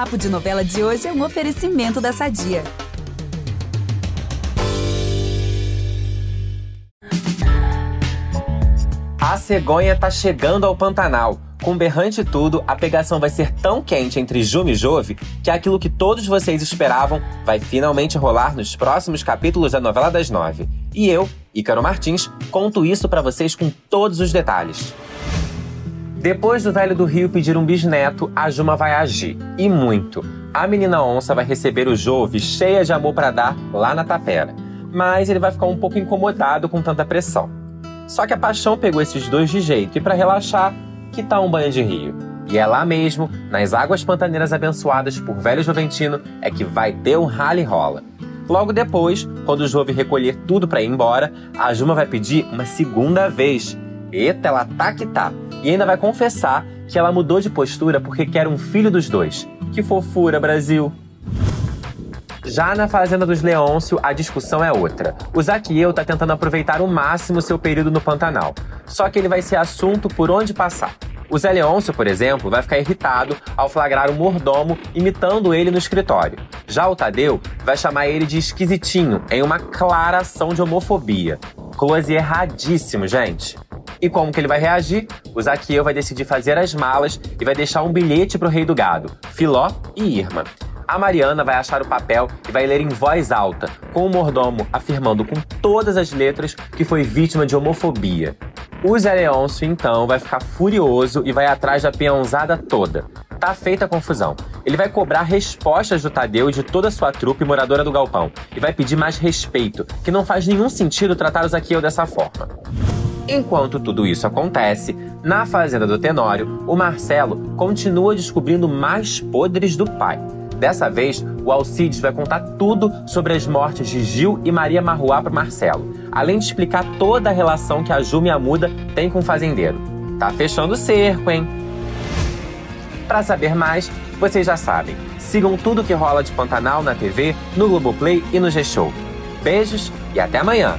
Papo de Novela de hoje é um oferecimento da Sadia. A cegonha tá chegando ao Pantanal. Com berrante tudo, a pegação vai ser tão quente entre Juma e Jove que aquilo que todos vocês esperavam vai finalmente rolar nos próximos capítulos da novela das nove. E eu, Ícaro Martins, conto isso para vocês com todos os detalhes. Depois do velho do Rio pedir um bisneto, a Juma vai agir. E muito. A menina onça vai receber o Jove cheia de amor para dar lá na tapera. Mas ele vai ficar um pouco incomodado com tanta pressão. Só que a paixão pegou esses dois de jeito e para relaxar, que tal um banho de rio? E é lá mesmo, nas águas pantaneiras abençoadas por velho Juventino, é que vai ter um rally rola. Logo depois, quando o Jove recolher tudo para ir embora, a Juma vai pedir uma segunda vez. Eita, ela tá que tá. E ainda vai confessar que ela mudou de postura porque quer um filho dos dois. Que fofura, Brasil! Já na Fazenda dos Leôncio, a discussão é outra. O Zaqueu tá tentando aproveitar o máximo seu período no Pantanal. Só que ele vai ser assunto por onde passar. O Zé Leôncio, por exemplo, vai ficar irritado ao flagrar um mordomo imitando ele no escritório. Já o Tadeu vai chamar ele de esquisitinho, em uma clara ação de homofobia. Close erradíssimo, gente. E como que ele vai reagir? O Zaqueu vai decidir fazer as malas e vai deixar um bilhete pro rei do gado, Filó e Irma. A Mariana vai achar o papel e vai ler em voz alta, com o mordomo afirmando com todas as letras que foi vítima de homofobia. O Zé Leôncio, então, vai ficar furioso e vai atrás da peãozada toda. Tá feita a confusão. Ele vai cobrar respostas do Tadeu e de toda a sua trupe moradora do galpão. E vai pedir mais respeito, que não faz nenhum sentido tratar os Zaqueu dessa forma. Enquanto tudo isso acontece, na fazenda do Tenório, o Marcelo continua descobrindo mais podres do pai. Dessa vez, o Alcides vai contar tudo sobre as mortes de Gil e Maria Marruá para Marcelo, além de explicar toda a relação que a Ju Muda tem com o fazendeiro. Tá fechando o cerco, hein? Para saber mais, vocês já sabem. Sigam tudo que rola de Pantanal na TV, no Globoplay e no G-Show. Beijos e até amanhã!